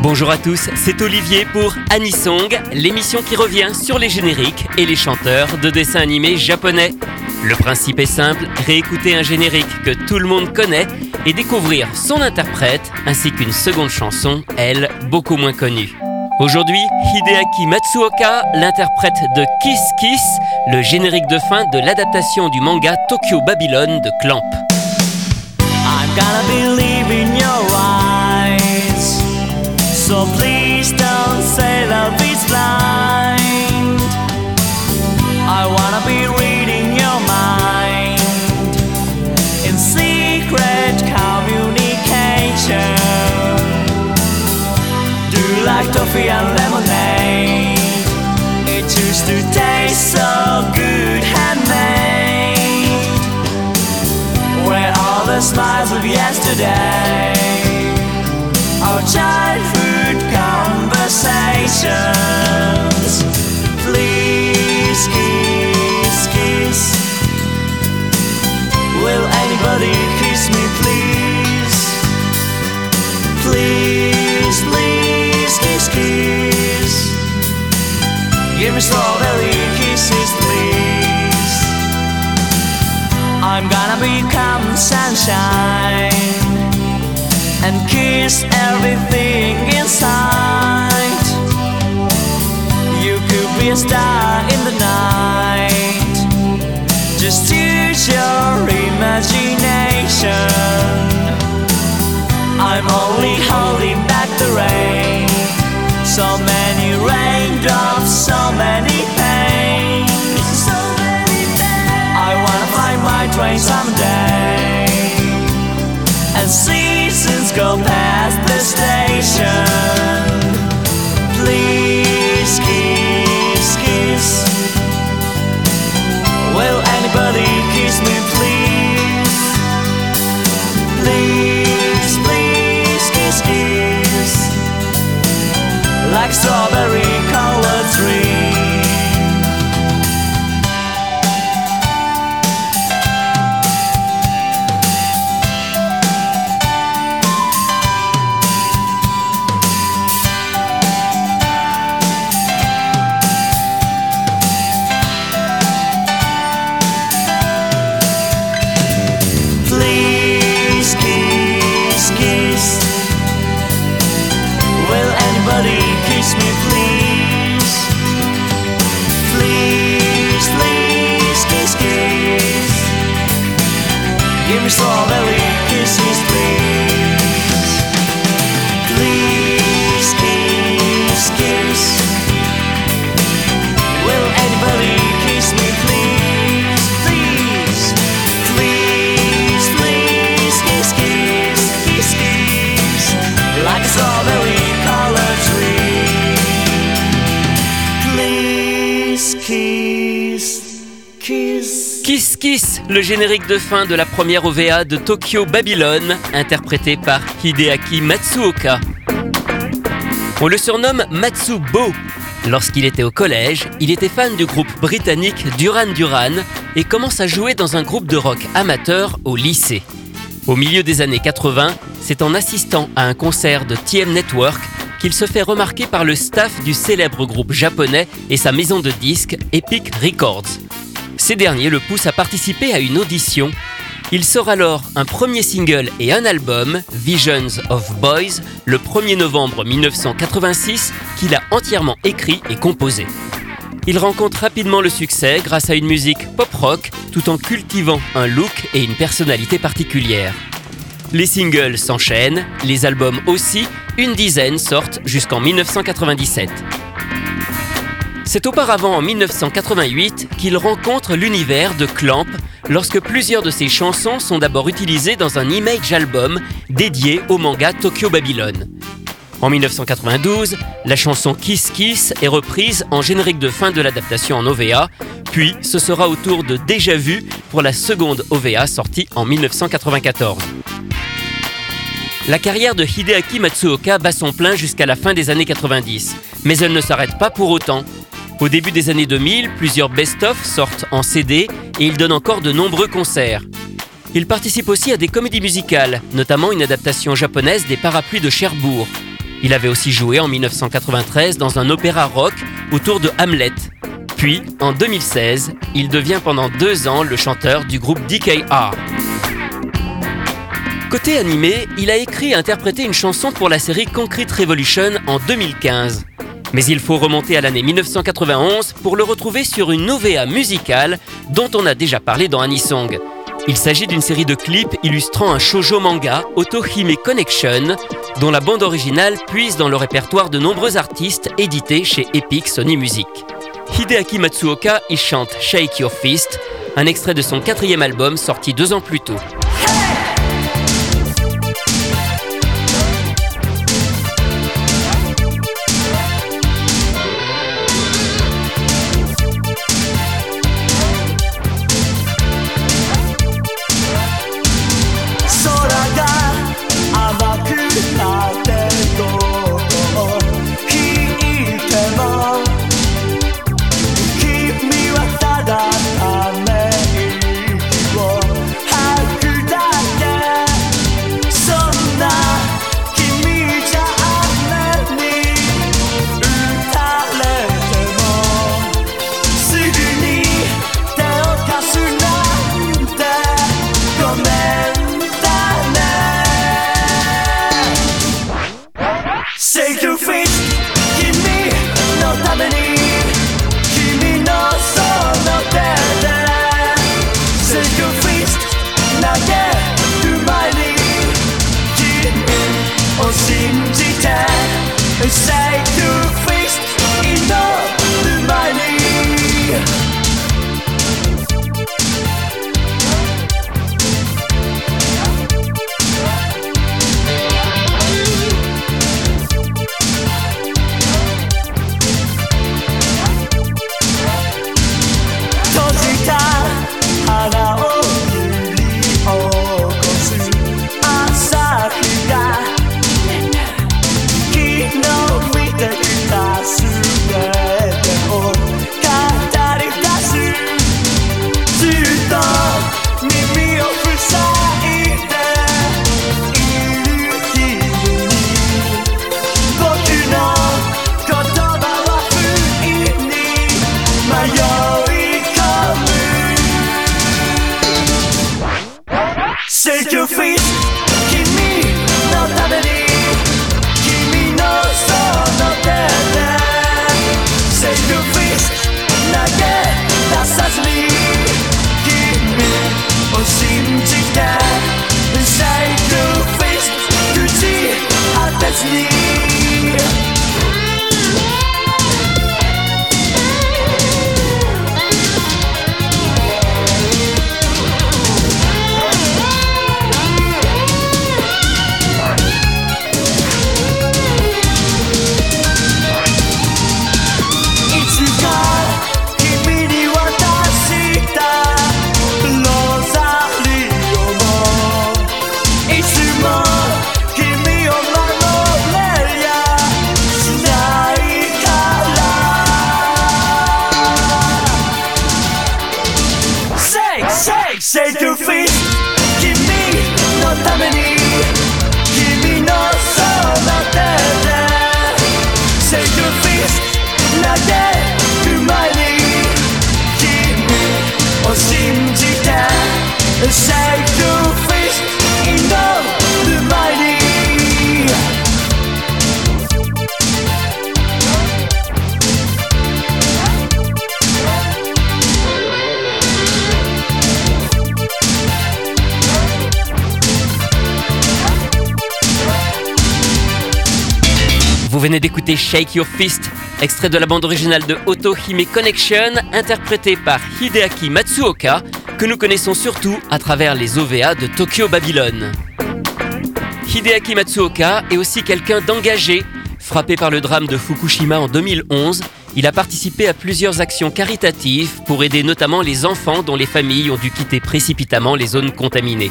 Bonjour à tous, c'est Olivier pour Anisong, l'émission qui revient sur les génériques et les chanteurs de dessins animés japonais. Le principe est simple, réécouter un générique que tout le monde connaît et découvrir son interprète ainsi qu'une seconde chanson, elle, beaucoup moins connue. Aujourd'hui, Hideaki Matsuoka, l'interprète de Kiss Kiss, le générique de fin de l'adaptation du manga Tokyo Babylon de Clamp. So please don't say love is blind. I wanna be reading your mind in secret communication. Do you like toffee and lemonade? It used to taste so good handmade. Where are the smiles of yesterday? Childhood conversations. Please kiss, kiss. Will anybody kiss me, please? Please, please, kiss, kiss. Give me strawberry kisses, please. I'm gonna become sunshine and kiss everything inside. You could be a star in the night. Just use your imagination. I'm only holding back the rain. So many raindrops, so many pains. So many pains. I wanna find my train someday. And seasons go past the station. Kiss. Kiss le générique de fin de la première OVA de Tokyo Babylon, interprété par Hideaki Matsuoka. On le surnomme Matsubo. Lorsqu'il était au collège, il était fan du groupe britannique Duran Duran et commence à jouer dans un groupe de rock amateur au lycée. Au milieu des années 80, c'est en assistant à un concert de TM Network qu'il se fait remarquer par le staff du célèbre groupe japonais et sa maison de disques Epic Records. Ces derniers le poussent à participer à une audition. Il sort alors un premier single et un album, Visions of Boys, le 1er novembre 1986, qu'il a entièrement écrit et composé. Il rencontre rapidement le succès grâce à une musique pop-rock tout en cultivant un look et une personnalité particulière. Les singles s'enchaînent, les albums aussi, une dizaine sortent jusqu'en 1997. C'est auparavant en 1988 qu'il rencontre l'univers de Clamp lorsque plusieurs de ses chansons sont d'abord utilisées dans un image album dédié au manga Tokyo Babylon. En 1992, la chanson Kiss Kiss est reprise en générique de fin de l'adaptation en OVA, puis ce sera au tour de Déjà Vu pour la seconde OVA sortie en 1994. La carrière de Hideaki Matsuoka bat son plein jusqu'à la fin des années 90, mais elle ne s'arrête pas pour autant. Au début des années 2000, plusieurs best-of sortent en CD et il donne encore de nombreux concerts. Il participe aussi à des comédies musicales, notamment une adaptation japonaise des Parapluies de Cherbourg. Il avait aussi joué en 1993 dans un opéra rock autour de Hamlet. Puis, en 2016, il devient pendant deux ans le chanteur du groupe DKR. Côté animé, il a écrit et interprété une chanson pour la série Concrete Revolution en 2015. Mais il faut remonter à l'année 1991 pour le retrouver sur une OVA musicale dont on a déjà parlé dans Anisong. Il s'agit d'une série de clips illustrant un shoujo manga, Otohime Connection, dont la bande originale puise dans le répertoire de nombreux artistes édités chez Epic Sony Music. Hideaki Matsuoka y chante Shake Your Fist, un extrait de son quatrième album sorti deux ans plus tôt. say Say to f e e 君のために君のそば手で Say to f e e 投げる前に君を信じて Vous venez d'écouter Shake Your Fist, extrait de la bande originale de Auto Hime Connection, interprété par Hideaki Matsuoka, que nous connaissons surtout à travers les OVA de Tokyo Babylon. Hideaki Matsuoka est aussi quelqu'un d'engagé. Frappé par le drame de Fukushima en 2011, il a participé à plusieurs actions caritatives pour aider notamment les enfants dont les familles ont dû quitter précipitamment les zones contaminées.